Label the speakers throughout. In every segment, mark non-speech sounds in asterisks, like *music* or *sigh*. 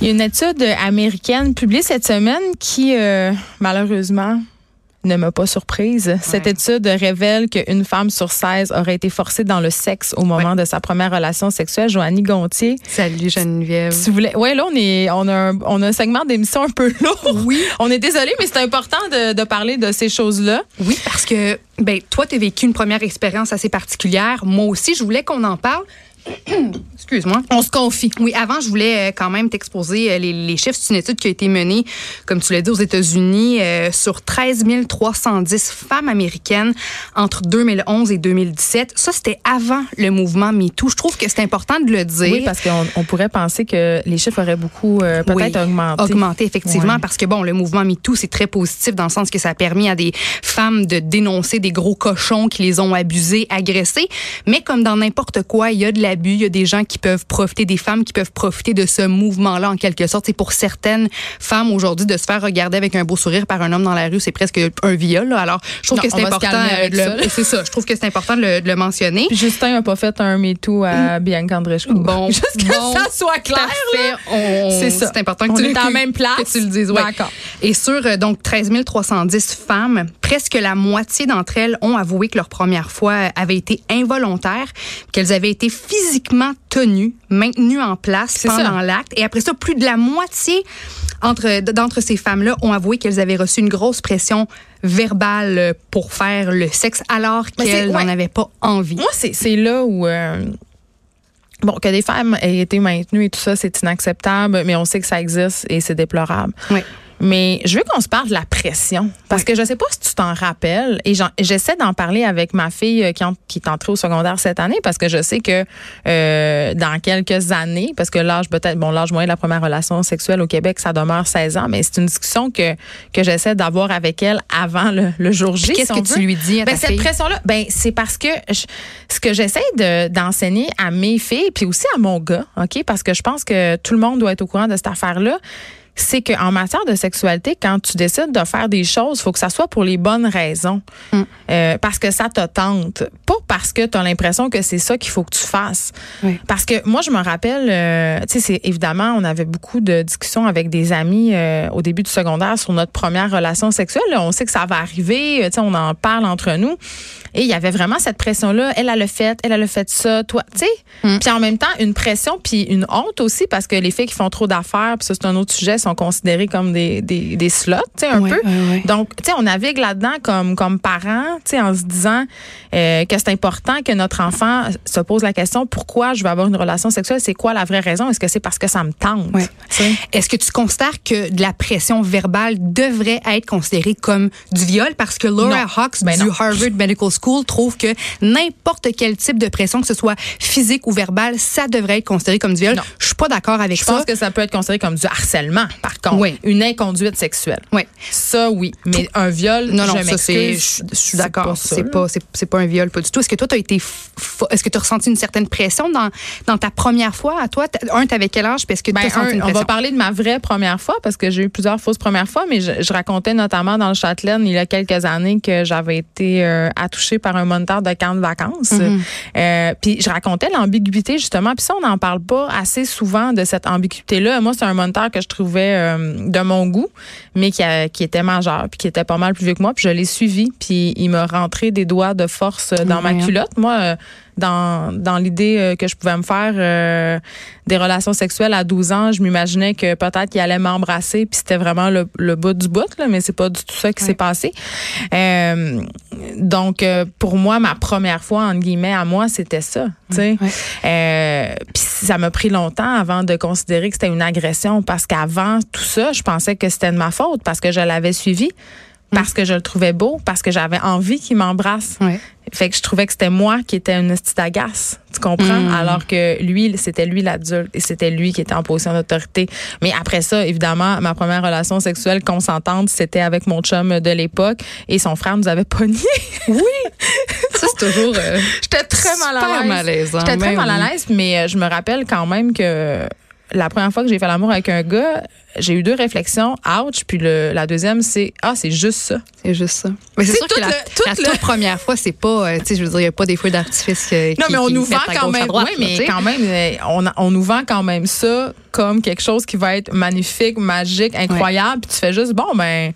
Speaker 1: Il y a une étude américaine publiée cette semaine qui, euh, malheureusement, ne m'a pas surprise. Cette étude révèle qu'une femme sur 16 aurait été forcée dans le sexe au moment de sa première relation sexuelle. Joannie Gontier.
Speaker 2: Salut Geneviève.
Speaker 1: Si vous voulez, ouais, là on est, on a un, on a un segment d'émission un peu lourd.
Speaker 2: Oui. *laughs*
Speaker 1: On est désolé, mais c'est important de, de parler de ces choses-là.
Speaker 2: Oui, parce que ben toi, tu as vécu une première expérience assez particulière. Moi aussi, je voulais qu'on en parle. *clears throat* Excuse-moi.
Speaker 1: On se confie.
Speaker 2: Oui, avant, je voulais euh, quand même t'exposer euh, les, les, chiffres. C'est une étude qui a été menée, comme tu l'as dit, aux États-Unis euh, sur 13 310 femmes américaines entre 2011 et 2017. Ça, c'était avant le mouvement MeToo. Je trouve que c'est important de le dire.
Speaker 1: Oui, parce qu'on on pourrait penser que les chiffres auraient beaucoup euh, peut-être
Speaker 2: oui,
Speaker 1: augmenté.
Speaker 2: Augmenté, effectivement, ouais. parce que, bon, le mouvement MeToo, c'est très positif dans le sens que ça a permis à des femmes de dénoncer des gros cochons qui les ont abusés, agressés. Mais comme dans n'importe quoi, il y a de il y a des gens qui peuvent profiter, des femmes qui peuvent profiter de ce mouvement-là en quelque sorte. C'est pour certaines femmes aujourd'hui de se faire regarder avec un beau sourire par un homme dans la rue, c'est presque un viol. Là. Alors, je trouve
Speaker 1: Non,
Speaker 2: que c'est important. le-
Speaker 1: ça.
Speaker 2: C'est ça. Je trouve que c'est important de le, de le mentionner.
Speaker 1: Puis Justin n'a pas fait un MeToo à Bianca Andreescu.
Speaker 2: Bon, *laughs*
Speaker 1: Juste que
Speaker 2: bon,
Speaker 1: ça soit clair. C'est ça.
Speaker 2: C'est important que
Speaker 1: On
Speaker 2: tu
Speaker 1: est
Speaker 2: que-
Speaker 1: en même place.
Speaker 2: Que tu le dises. ouais.
Speaker 1: D'accord.
Speaker 2: Et sur euh, donc 13 310 femmes, presque la moitié d'entre elles ont avoué que leur première fois euh, avait été involontaire, qu'elles avaient été physiquement tenues, maintenues en place pendant l'acte. Et après ça, plus de la moitié entre d'entre ces femmes-là ont avoué qu'elles avaient reçu une grosse pression verbale pour faire le sexe alors qu'elles
Speaker 1: ouais.
Speaker 2: n'en avaient pas envie.
Speaker 1: Moi, c'est c'est là où. euh, Bon, que des femmes aient été maintenues et tout ça, c'est inacceptable, mais on sait que ça existe et c'est déplorable.
Speaker 2: Oui.
Speaker 1: Mais je veux qu'on se parle de la pression. Parce que je sais pas si tu t'en rappelles. Et j'essaie d'en parler avec ma fille euh, qui, en- qui est entrée au secondaire cette année parce que je sais que euh, dans quelques années, parce que l'âge peut-être, bon, l'âge moyen de la première relation sexuelle au Québec, ça demeure 16 ans, mais c'est une discussion que, que j'essaie d'avoir avec elle avant le, le jour J.
Speaker 2: Qu'est-ce
Speaker 1: si
Speaker 2: que tu lui dis à
Speaker 1: Ben,
Speaker 2: ta
Speaker 1: cette pression-là, ben, c'est parce que je- ce que j'essaie de- d'enseigner à mes filles, puis aussi à mon gars, OK? Parce que je pense que tout le monde doit être au courant de cette affaire-là. C'est qu'en matière de sexualité, quand tu décides de faire des choses, faut que ça soit pour les bonnes raisons.
Speaker 2: Mm.
Speaker 1: Euh, parce que ça te tente. Pas parce que tu as l'impression que c'est ça qu'il faut que tu fasses.
Speaker 2: Oui.
Speaker 1: Parce que moi, je me rappelle, euh, tu sais, c'est évidemment, on avait beaucoup de discussions avec des amis euh, au début du secondaire sur notre première relation sexuelle. On sait que ça va arriver, tu sais, on en parle entre nous. Et il y avait vraiment cette pression-là. Elle, a fait, elle, a fait ça, toi, tu sais.
Speaker 2: Mm.
Speaker 1: Puis en même temps, une pression, puis une honte aussi, parce que les filles qui font trop d'affaires, puis ça, c'est un autre sujet, sont considérées comme des, des, des slots, tu sais, un peu.
Speaker 2: ouais, ouais.
Speaker 1: Donc, tu sais, on navigue là-dedans comme, comme parents, tu sais, en se disant euh, que c'est important que notre enfant se pose la question pourquoi je veux avoir une relation sexuelle, c'est quoi la vraie raison? Est-ce que c'est parce que ça me tente?
Speaker 2: Est-ce que tu considères que de la pression verbale devrait être considérée comme du viol? Parce que Laura
Speaker 1: Non.
Speaker 2: Hawks
Speaker 1: Ben
Speaker 2: du
Speaker 1: non.
Speaker 2: Harvard Medical School trouve que n'importe quel type de pression, que ce soit physique ou verbale, ça devrait être considéré comme du viol.
Speaker 1: Non.
Speaker 2: Je suis pas d'accord avec
Speaker 1: Je
Speaker 2: ça.
Speaker 1: pense que ça peut être considéré comme du harcèlement, par contre.
Speaker 2: Oui.
Speaker 1: Une inconduite sexuelle.
Speaker 2: Oui.
Speaker 1: Ça, oui. Mais un viol,
Speaker 2: Non, non,
Speaker 1: je
Speaker 2: ça, c'est,
Speaker 1: m'excuse.
Speaker 2: je, suis d'accord. C'est pas, c'est, pas un viol, pas du tout. Est-ce que toi, t'as été, est-ce que tu as ressenti une certaine pression dans, dans ta première fois? À toi? Un, t'avais quel âge? Est-ce que
Speaker 1: Ben,
Speaker 2: senti une
Speaker 1: on
Speaker 2: pression?
Speaker 1: va parler de ma vraie première fois parce que j'ai eu plusieurs fausses premières fois, mais je, je racontais notamment dans le Châtelaine il y a quelques années que j'avais été euh, attouchée par un moniteur de camp de vacances.
Speaker 2: Mhm.
Speaker 1: Euh, puis je racontais l'ambiguïté justement. Puis ça, on n'en parle pas assez souvent de cette ambiguïté-là. Moi, c'est un moniteur que je trouvais euh, de mon goût, mais qui, a- qui était majeur, puis qui était pas mal plus vieux que moi. Puis je l'ai suivi, puis il m'a rentré des doigts de force euh, dans ma culotte. Moi, euh, dans, dans l'idée euh, que je pouvais me faire euh, des relations sexuelles à 12 ans, je m'imaginais que peut-être qu'il allait m'embrasser, puis c'était vraiment le, le bout du bout, là, mais c'est pas du tout ça qui
Speaker 2: Ouais.
Speaker 1: s'est passé. Euh, donc, pour moi, ma première fois, entre guillemets, à moi, c'était ça. Euh, puis ça m'a pris longtemps avant de considérer que c'était une agression, parce qu'avant tout ça, je pensais que c'était de ma faute, parce que je l'avais suivi. Parce que je le trouvais beau, parce que j'avais envie qu'il m'embrasse.
Speaker 2: Ouais.
Speaker 1: Fait que je trouvais que c'était moi qui étais une petite agace, tu comprends?
Speaker 2: Mm.
Speaker 1: Alors que lui, c'était lui l'adulte et c'était lui qui était en position d'autorité. Mais après ça, évidemment, ma première relation sexuelle consentante, c'était avec mon chum de l'époque et son frère nous avait pogné. *laughs*
Speaker 2: Oui. ça, c'est toujours. euh,
Speaker 1: J'étais très mal à l'aise. J'étais très
Speaker 2: Ben
Speaker 1: mal à l'aise, mais euh, je me rappelle quand même que la première fois que j'ai fait l'amour avec un gars, j'ai eu deux réflexions. Ouch. Puis le, la deuxième, c'est ah, c'est juste ça.
Speaker 2: C'est juste ça. Mais c'est sûr que la, la toute première fois, c'est pas, euh, tu sais, je veux dire, il n'y a pas des feux d'artifice qui.
Speaker 1: Non, mais on nous vend quand même. oui, mais quand même, euh, on, on nous vend quand même ça comme quelque chose qui va être magnifique, magique, incroyable. Puis tu fais juste, bon, ben.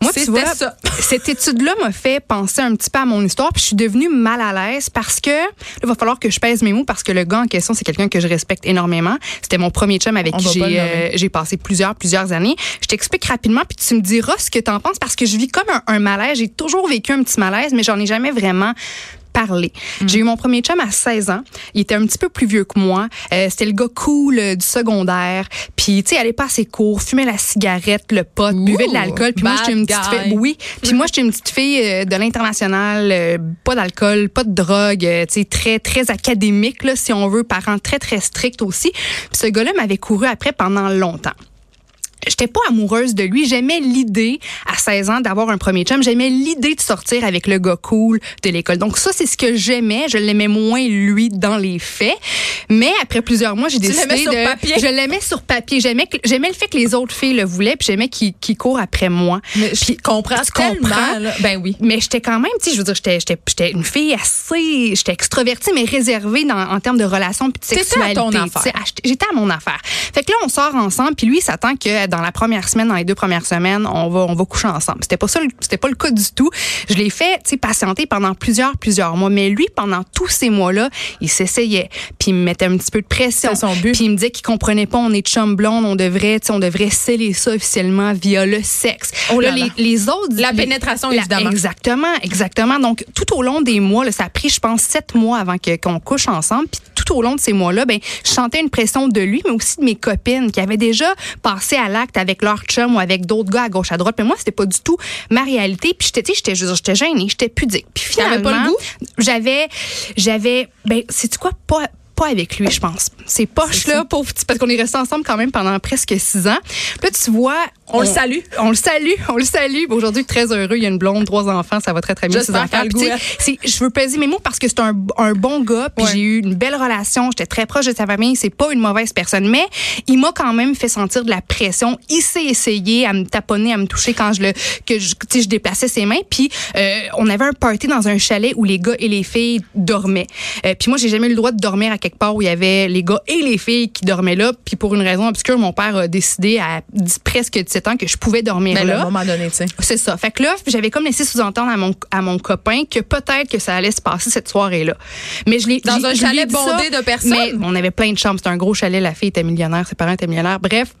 Speaker 2: Moi, tu vois, ça. *laughs* cette étude-là m'a fait penser un petit peu à mon histoire, puis je suis devenue mal à l'aise parce que il va falloir que je pèse mes mots parce que le gars en question, c'est quelqu'un que je respecte énormément. C'était mon premier chum avec qui euh, j'ai passé plusieurs plusieurs années. Je t'explique rapidement, puis tu me diras ce que tu en penses parce que je vis comme un, un malaise. J'ai toujours vécu un petit malaise, mais j'en ai jamais vraiment parler. Mm. J'ai eu mon premier chum à 16 ans. Il était un petit peu plus vieux que moi. Euh, c'était le gars cool euh, du secondaire. Puis, tu sais, allait pas assez court, fumait la cigarette, le pot, buvait de l'alcool. Puis moi, j'étais une petite fille. Oui. Puis moi, j'étais une petite fille euh, de l'international, euh, pas d'alcool, pas de drogue, tu sais, très, très académique, là, si on veut, parents très, très stricts aussi. Puis ce gars-là m'avait couru après pendant longtemps j'étais pas amoureuse de lui. J'aimais l'idée, à 16 ans, d'avoir un premier chum. J'aimais l'idée de sortir avec le gars cool de l'école. Donc ça, c'est ce que j'aimais. Je l'aimais moins, lui, dans les faits. Mais après plusieurs mois, j'ai décidé
Speaker 1: sur
Speaker 2: de...
Speaker 1: Papier?
Speaker 2: Je l'aimais sur papier. J'aimais j'aimais le fait que les autres filles le voulaient, puis j'aimais qu'il qu court après moi.
Speaker 1: Mais je comprends tu comprends? Là. Ben oui.
Speaker 2: Mais j'étais quand même, tu sais, je veux dire, j'étais une fille assez... J'étais extrovertie, mais réservée dans, en termes de relations puis de sexualité.
Speaker 1: à ton affaire.
Speaker 2: J'étais à mon affaire. Fait que là, on sort ensemble, puis lui, s'attend que dans la première semaine, dans les deux premières semaines, on va, on va coucher ensemble. C'était pas ça, c'était pas le cas du tout. Je l'ai fait, tu sais, patienter pendant plusieurs, plusieurs mois. Mais lui, pendant tous ces mois-là, il s'essayait, puis il me mettait un petit peu de pression.
Speaker 1: Son but.
Speaker 2: Puis il me disait qu'il comprenait pas, on est chum blonde, on devrait, tu sais, on devrait sceller ça officiellement via le sexe.
Speaker 1: Oh là,
Speaker 2: là,
Speaker 1: là.
Speaker 2: Les, les, autres,
Speaker 1: la pénétration
Speaker 2: la,
Speaker 1: évidemment.
Speaker 2: Exactement, exactement. Donc tout au long des mois, là, ça a pris, je pense, sept mois avant qu'on couche ensemble. Puis tout au long de ces mois-là, ben, je sentais une pression de lui, mais aussi de mes copines qui avaient déjà passé à l'acte avec leur chum ou avec d'autres gars à gauche à droite. Mais moi, c'était pas du tout ma réalité. Puis j'étais, j'étais, j'étais gênée, j'étais pudique. Puis finalement,
Speaker 1: pas le goût?
Speaker 2: j'avais, j'avais, ben, c'est quoi, pas pas avec lui, je pense. C'est poche là, pauvre petit, parce qu'on est restés ensemble quand même pendant presque six ans. Là, tu vois,
Speaker 1: on, on, le salue.
Speaker 2: On le salue, on le salue. Aujourd'hui, très heureux. Il y a une blonde, trois enfants, ça va très très bien. Ses enfants. Puis, je veux peser mes mots parce que c'est un, un, bon gars. Puis ouais. j'ai eu une belle relation. J'étais très proche de sa famille. C'est pas une mauvaise personne, mais il m'a quand même fait sentir de la pression. Il s'est essayé à me taponner, à me toucher quand je le que je, je déplaçais ses mains. Puis euh, on avait un party dans un chalet où les gars et les filles dormaient. Euh, puis moi, j'ai jamais eu le droit de dormir à quelque part où il y avait les gars et les filles qui dormaient là. Puis pour une raison obscure, mon père a décidé à presque 17 ans que je pouvais dormir
Speaker 1: ben,
Speaker 2: là.
Speaker 1: À un moment donné, tu sais.
Speaker 2: C'est ça. Fait que là, j'avais comme laissé sous-entendre à mon, à mon copain que peut-être que ça allait se passer cette soirée-là. Mais je l'ai
Speaker 1: Dans un chalet bondé
Speaker 2: ça,
Speaker 1: de personnes.
Speaker 2: Mais on avait plein de chambres. C'était un gros chalet. La fille était millionnaire. Ses parents étaient millionnaires. Bref.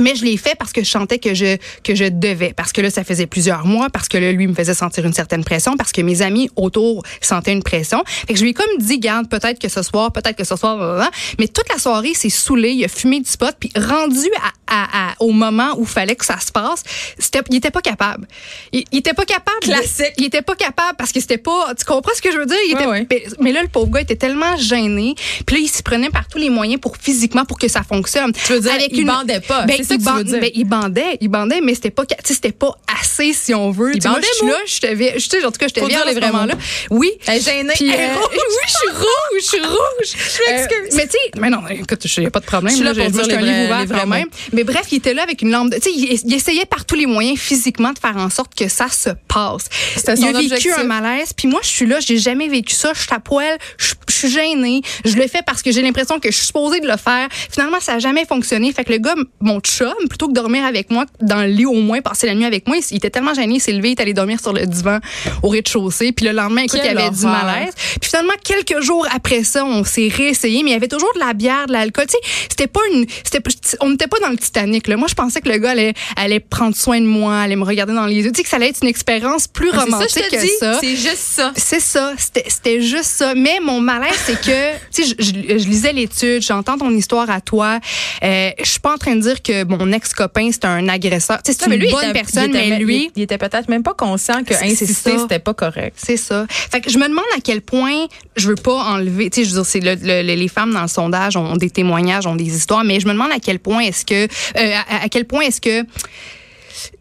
Speaker 2: Mais je l'ai fait parce que je sentais que je que je devais parce que là ça faisait plusieurs mois parce que là lui me faisait sentir une certaine pression parce que mes amis autour sentaient une pression. Fait que je lui ai comme dit garde peut-être que ce soir, peut-être que ce soir blablabla. mais toute la soirée c'est saoulé, il a fumé du pot puis rendu à, à, à, au moment où fallait que ça se passe, c'était il était pas capable. Il, il était pas capable.
Speaker 1: Classique.
Speaker 2: De, il était pas capable parce que c'était pas tu comprends ce que je veux dire, il était,
Speaker 1: ouais, ouais.
Speaker 2: Mais, mais, là le pauvre gars était tellement gêné, puis là il s'y prenait par tous les moyens pour physiquement pour que ça fonctionne.
Speaker 1: Tu veux dire
Speaker 2: Avec
Speaker 1: il
Speaker 2: une,
Speaker 1: bandait pas.
Speaker 2: Ben,
Speaker 1: c'est ça que tu veux dire.
Speaker 2: Ben, il bandait, il bandait, mais c'était pas, c'était pas assez si on veut.
Speaker 1: Il
Speaker 2: bandait, moi, je suis là, je te je sais, en tout cas, je te
Speaker 1: viens
Speaker 2: vraiment là. Oui.
Speaker 1: Elle gênée.
Speaker 2: Puis,
Speaker 1: elle est
Speaker 2: euh,
Speaker 1: rouge.
Speaker 2: oui, je suis rouge, je suis rouge. *laughs*
Speaker 1: Je m'excuse.
Speaker 2: Euh, mais tu sais, mais non, écoute, il n'y a pas de problème.
Speaker 1: Je suis là,
Speaker 2: là
Speaker 1: pour dire
Speaker 2: je
Speaker 1: les vrais,
Speaker 2: ouvert quand même. Mais bref, il était là avec une lampe de, tu sais, il, il, essayait par tous les moyens physiquement de faire en sorte que ça se passe.
Speaker 1: C'était
Speaker 2: il a vécu
Speaker 1: objectif.
Speaker 2: un malaise, puis moi, je suis là, j'ai jamais vécu ça, je suis à poil, je, je suis gênée, je le fais parce que j'ai l'impression que je suis supposée de le faire. Finalement, ça n'a jamais fonctionné. Fait que le gars, mon chum, plutôt que de dormir avec moi dans le lit au moins, passer la nuit avec moi, il était tellement gêné, il s'est levé, il est allé dormir sur le divan au rez-de-chaussée. Puis le lendemain, écoute,
Speaker 1: Quelle
Speaker 2: il avait du malaise. Puis finalement, quelques jours après ça, on s'est réessayé, mais il y avait toujours de la bière, de l'alcool. Tu sais, c'était pas une, c'était, on n'était pas dans le Titanic. Là. Moi, je pensais que le gars allait, allait prendre soin de moi, allait me regarder dans les yeux. Tu sais, que ça allait être une expérience plus
Speaker 1: Ah,
Speaker 2: romantique
Speaker 1: ça,
Speaker 2: que
Speaker 1: dis,
Speaker 2: ça.
Speaker 1: C'est juste ça.
Speaker 2: C'est ça. C'était, c'était juste ça. Mais mon malaise, c'est que, *laughs* tu sais, je, je, je, lisais l'étude, j'entends ton histoire à toi. Euh, je suis pas en train de dire que mon ex-copain, c'est un agresseur. C'est une
Speaker 1: mais lui,
Speaker 2: bonne
Speaker 1: il était-
Speaker 2: personne,
Speaker 1: il était-
Speaker 2: mais lui.
Speaker 1: il, il était peut-être même pas conscient que insister c'était pas correct.
Speaker 2: C'est ça. Fait que je me demande à quel point je veux pas enlever. Tu sais, je veux dire, c'est le, le- les femmes dans le sondage ont des témoignages, ont des histoires, mais je me demande à quel point est-ce que, euh, à, à quel point est-ce que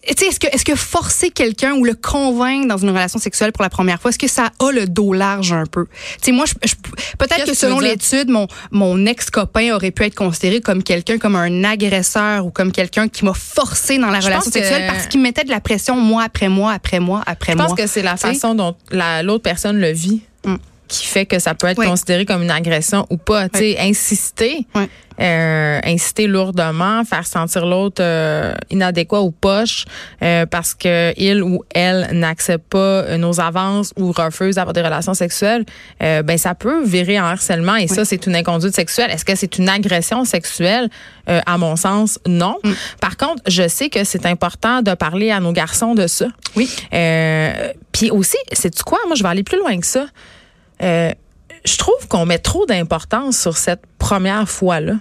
Speaker 2: est-ce que, est-ce que forcer quelqu'un ou le convaincre dans une relation sexuelle pour la première fois, est-ce que ça a le dos large un peu? Tu sais, moi, je, peut-être que selon l'étude, mon, mon ex-copain aurait pu être considéré comme quelqu'un, comme un agresseur ou comme quelqu'un qui m'a forcé dans la relation sexuelle parce qu'il mettait de la pression mois après mois, après mois, après mois.
Speaker 1: Je pense que c'est la façon dont l'autre personne le vit. Mm qui fait que ça peut être considéré comme une agression ou pas. Tu sais, insister, euh, insister lourdement, faire sentir l'autre euh, inadéquat ou poche euh, parce que il ou elle n'accepte pas nos avances ou refuse d'avoir des relations sexuelles, ben ça peut virer en harcèlement et ça c'est une inconduite sexuelle. Est-ce que c'est une agression sexuelle? À mon sens, non. Mm. Par contre, je sais que c'est important de parler à nos garçons de ça.
Speaker 2: Oui.
Speaker 1: Puis aussi, c'est tu quoi? Moi, je vais aller plus loin que ça. Euh, je trouve qu'on met trop d'importance sur cette première fois-là.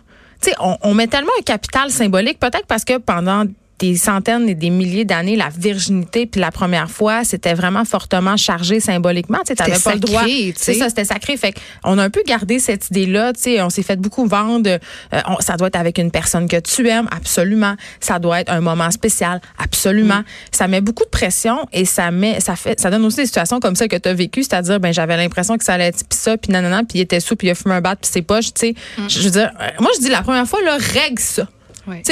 Speaker 1: On, on met tellement un capital symbolique, peut-être parce que pendant des centaines et des milliers d'années, la virginité, puis la première fois, c'était vraiment fortement chargé symboliquement. Tu n'avais pas le droit. C'est ça, c'était sacré. Fait on a un peu gardé cette idée-là. On s'est fait beaucoup vendre. Euh, ça doit être avec une personne que tu aimes, absolument. Ça doit être un moment spécial, absolument. Mm. Ça met beaucoup de pression et ça met, ça fait, ça donne aussi des situations comme ça que tu as vécu, c'est-à-dire, ben j'avais l'impression que ça allait être pis ça, puis nanana, puis il était sous, puis il a fumé un bat, puis c'est pas, tu sais. Mm. Je veux dire, euh, moi je dis la première fois, là, règle ça. Ouais.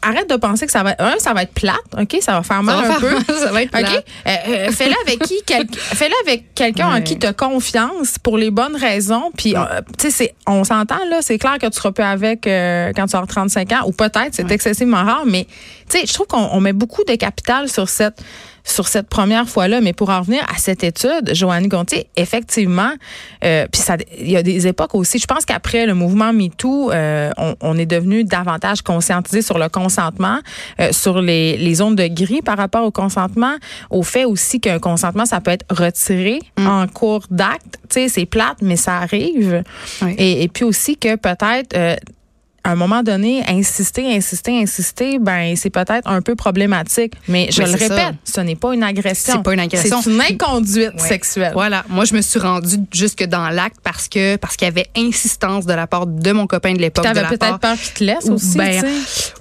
Speaker 1: Arrête de penser que ça va être un, ça va être plate, ok, ça va faire mal un peu,
Speaker 2: ça va être plate.
Speaker 1: ok. Euh, euh, fais-le avec qui, *laughs* fais-le avec quelqu'un en qui tu as confiance pour les bonnes raisons. Puis, euh, tu sais, on s'entend là, c'est clair que tu seras plus avec quand tu auras 35 ans, ou peut-être, c'est excessivement rare, mais tu sais, je trouve qu'on met beaucoup de capital sur cette sur cette première fois-là. Mais pour en revenir à cette étude, Joanne Gontier, effectivement, euh, puis il y a des époques aussi. Je pense qu'après le mouvement MeToo, euh, on, on, est devenu davantage conscientisé sur le consentement, euh, sur les, les zones de gris par rapport au consentement, au fait aussi qu'un consentement, ça peut être retiré mm. en cours d'acte. Tu sais, c'est plate, mais ça arrive. Et, et, puis aussi que peut-être euh, à un moment donné, insister, insister, insister, ben c'est peut-être un peu problématique. Mais je le répète, ce n'est pas une agression.
Speaker 2: C'est pas une agression.
Speaker 1: C'est une inconduite sexuelle.
Speaker 2: Voilà. Moi, je me suis rendue jusque dans l'acte parce que parce qu'il y avait insistance de la part de mon copain de l'époque.
Speaker 1: T'avais peut-être peur qu'il te laisse aussi.
Speaker 2: Ben,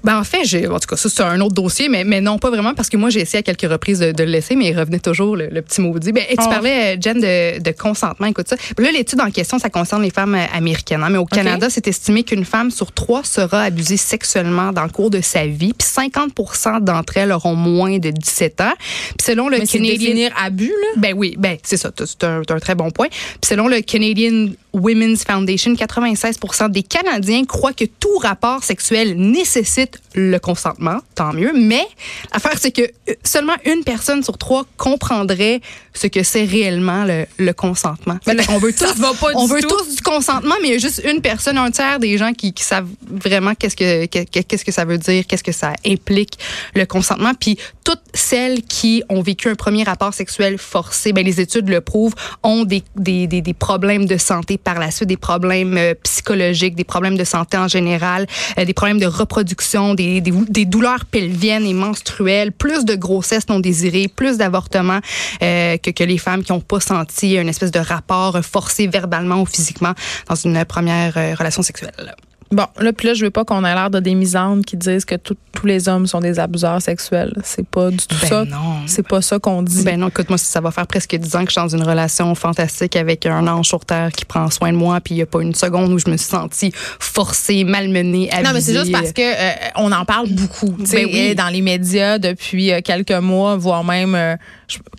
Speaker 2: ben, en fait, j'ai en tout cas ça c'est un autre dossier, mais mais non pas vraiment parce que moi j'ai essayé à quelques reprises de, le laisser, mais il revenait toujours le, petit maudit. Ben, et tu oh. parlais Jen de, de, consentement. Écoute ça. Là, l'étude en question, ça concerne les femmes euh, américaines. Hein, mais au Canada, c'est estimé qu'une femme sur trois sera abusée sexuellement dans le cours de sa vie. Puis 50% d'entre elles auront moins de 17 ans. Puis selon le
Speaker 1: Mais Canadian abus là?
Speaker 2: Ben oui, ben c'est ça, c'est un, un, très bon point. Puis selon le Canadian Women's Foundation, 96% des Canadiens croient que tout rapport sexuel nécessite le consentement, tant mieux. Mais l'affaire, c'est que euh, seulement une personne sur trois comprendrait ce que c'est réellement le, le consentement.
Speaker 1: on veut *laughs* tous,
Speaker 2: on veut tous du consentement, mais il y a juste une personne, un tiers des gens qui, qui savent vraiment qu'est-ce que qu'est-ce que ça veut dire, qu'est-ce que ça implique le consentement. Puis toutes celles qui ont vécu un premier rapport sexuel forcé, ben les études le prouvent, ont des, des, des, des problèmes de santé par la suite, des problèmes euh, psychologiques, des problèmes de santé en général, euh, des problèmes de reproduction, des, des, douleurs pelviennes et menstruelles, plus de grossesse non désirée, plus d'avortements euh, que, que les femmes qui n'ont pas senti une espèce de rapport forcé verbalement ou physiquement dans une première relation sexuelle.
Speaker 1: Bon, là, puis là, je veux pas qu'on ait l'air de des misandes qui disent que tous les hommes sont des abuseurs sexuels. C'est pas du tout ben ça. Non. C'est pas ça qu'on dit.
Speaker 2: Ben non, écoute-moi, ça va faire presque dix ans que je suis dans une relation fantastique avec un ange sur terre qui prend soin de moi, puis il y a pas une seconde où je me suis sentie forcée, malmenée, abusée.
Speaker 1: Non, mais c'est juste parce que euh, on en parle beaucoup, tu sais, ben dans les médias depuis euh, quelques mois, voire même euh,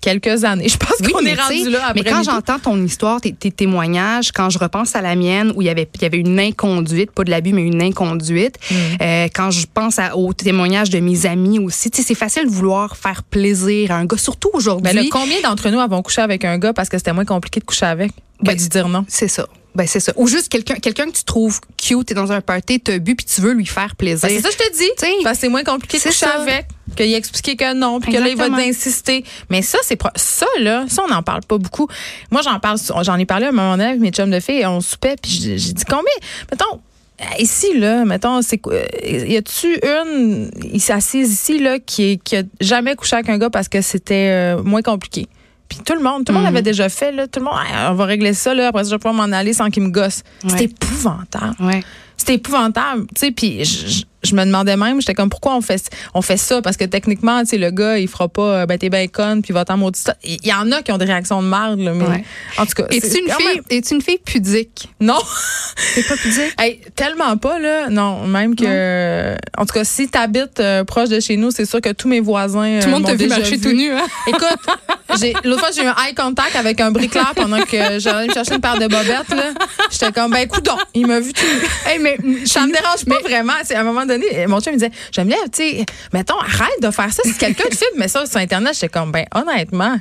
Speaker 1: quelques années. *laughs* Je pense qu'on est rendu là après.
Speaker 2: Mais quand j'entends ton histoire, tes, tes, témoignages, quand je repense à la mienne où il y avait, il y avait une inconduite, pas de la mais une inconduite. Mm. Euh, quand je pense à, aux témoignages de mes amis aussi, c'est facile de vouloir faire plaisir à un gars, surtout aujourd'hui.
Speaker 1: Ben, combien d'entre nous avons couché avec un gars parce que c'était moins compliqué de coucher avec que ben, de dire non?
Speaker 2: C'est ça. Ben c'est ça. Ou juste quelqu'un quelqu'un que tu trouves cute, t'es dans un party, t'as bu puis tu veux lui faire plaisir.
Speaker 1: Ben, c'est ça que je te dis. Parce que c'est moins compliqué de coucher avec, qu'il expliqué que non, puis que là il va t'insister. Mais ça c'est ça là, ça on n'en parle pas beaucoup. Moi j'en parle j'en ai parlé à un moment donné avec mes chums de filles et on soupait puis j'ai dit combien? Mettons Ici, là, mettons, c'est quoi? Y a-tu une, il s'assise ici, là, qui, qui a jamais couché avec un gars parce que c'était euh, moins compliqué? Puis tout le monde, tout le monde mhm. avait déjà fait, là. Tout le monde, on va régler ça, là. Après ça, je vais pouvoir m'en aller sans qu'il me gosse. C'était épouvantable.
Speaker 2: Ouais.
Speaker 1: C'était épouvantable. Tu sais, puis je me demandais même, j'étais comme pourquoi on fait on fait ça? Parce que techniquement, tu sais le gars, il fera pas ben t'es bien conne puis va t'en maudit. Il y en a qui ont des réactions de merde là, mais en tout cas,
Speaker 2: es-tu une fille es-tu une fille pudique?
Speaker 1: Non.
Speaker 2: T'es pas pudique? *laughs*
Speaker 1: Hey, tellement pas là, non, même que en tout cas si t'habites euh, proche de chez nous, c'est sûr que tous mes voisins
Speaker 2: Tout le monde t'a vu marcher tout nu hein?
Speaker 1: Écoute, *laughs* l'autre fois j'ai eu un eye contact avec un bricoleur pendant que j'allais me chercher une paire de bobettes là. J'étais comme ben écoute donc, il m'a vu tout.
Speaker 2: Hey, mais
Speaker 1: ça me dérange pas vraiment, c'est à un moment donné, mon chum me disait, j'aime bien, tu sais, mettons, arrête de faire ça. Si quelqu'un te filme, met ça sur Internet, j'étais comme, ben, honnêtement.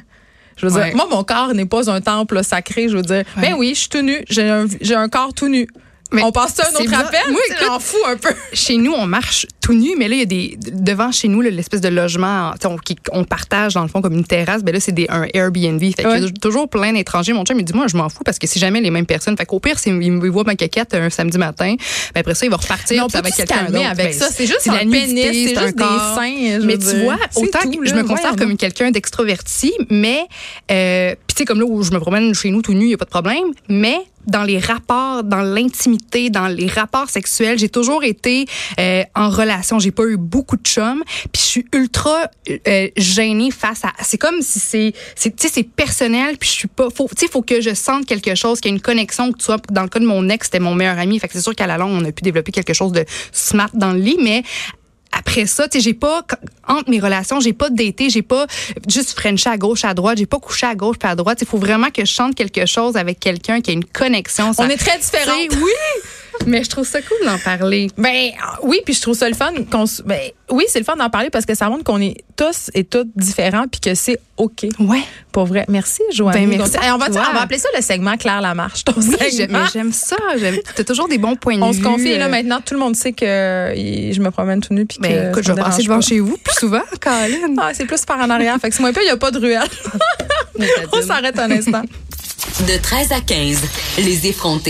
Speaker 1: Je veux dire, moi, mon corps n'est pas un temple sacré. Je veux dire, ben oui, je suis tout nu. J'ai un, j'ai un corps tout nu. Mais on passe ça à un autre appel? Moi, écoute, fous un peu.
Speaker 2: Chez nous, on marche tout nu, mais là, il y a des. Devant chez nous, l'espèce de logement on, on, partage, dans le fond, comme une terrasse. Ben là, c'est un Airbnb. Fait ouais. y a toujours plein d'étrangers. Mon chum, il dit, moi, je m'en fous parce que c'est jamais les mêmes personnes. Fait qu'au pire, s'il me voit ma caquette un samedi matin, ben après ça, il va repartir.
Speaker 1: Mais avec quelqu'un d'autre. avec ben, ça. C'est juste la pénis, c'est juste des seins.
Speaker 2: Mais tu vois, autant que je me considère comme quelqu'un d'extroverti, mais, euh, puis tu sais, comme là où je me promène chez nous tout nu, il n'y a pas de problème. Mais dans les rapports, dans l'intimité, dans les rapports sexuels, j'ai toujours été euh, en relation. J'ai pas eu beaucoup de chums, puis je suis ultra euh, gênée face à. C'est comme si c'est, c'est, tu sais, c'est personnel, puis je suis pas. Faut, tu sais, faut que je sente quelque chose, qu'il y ait une connexion. Que tu dans le cas de mon ex, c'était mon meilleur ami. Fait que c'est sûr qu'à la longue, on a pu développer quelque chose de smart dans le lit, mais après ça, tu sais, j'ai pas entre mes relations, j'ai pas daté, j'ai pas juste frenché à gauche, à droite, j'ai pas couché à gauche puis à droite. Il faut vraiment que je chante quelque chose avec quelqu'un qui a une connexion.
Speaker 1: On est très différents.
Speaker 2: Oui. *laughs* Mais je trouve ça cool d'en parler.
Speaker 1: Ben oui, puis je trouve ça le fun qu'on ben oui, c'est le fun d'en parler parce que ça montre qu'on est tous et toutes différents puis que c'est OK.
Speaker 2: Ouais.
Speaker 1: Pour vrai. Merci Joanne.
Speaker 2: Ben, merci
Speaker 1: on, va on va appeler ça le segment Claire Lamarche. Ton
Speaker 2: oui, j'aime ça, tu as toujours des bons points de
Speaker 1: vue.
Speaker 2: On
Speaker 1: se confie là maintenant tout le monde sait que je me promène tout nu puis
Speaker 2: ben,
Speaker 1: que
Speaker 2: écoute, je vais passer devant chez vous plus souvent, *laughs* Colin.
Speaker 1: Ah, c'est plus par en arrière, fait que c'est moins peu, il y a pas de ruelle. *laughs* on s'arrête un instant.
Speaker 3: De 13 à 15, les effrontés.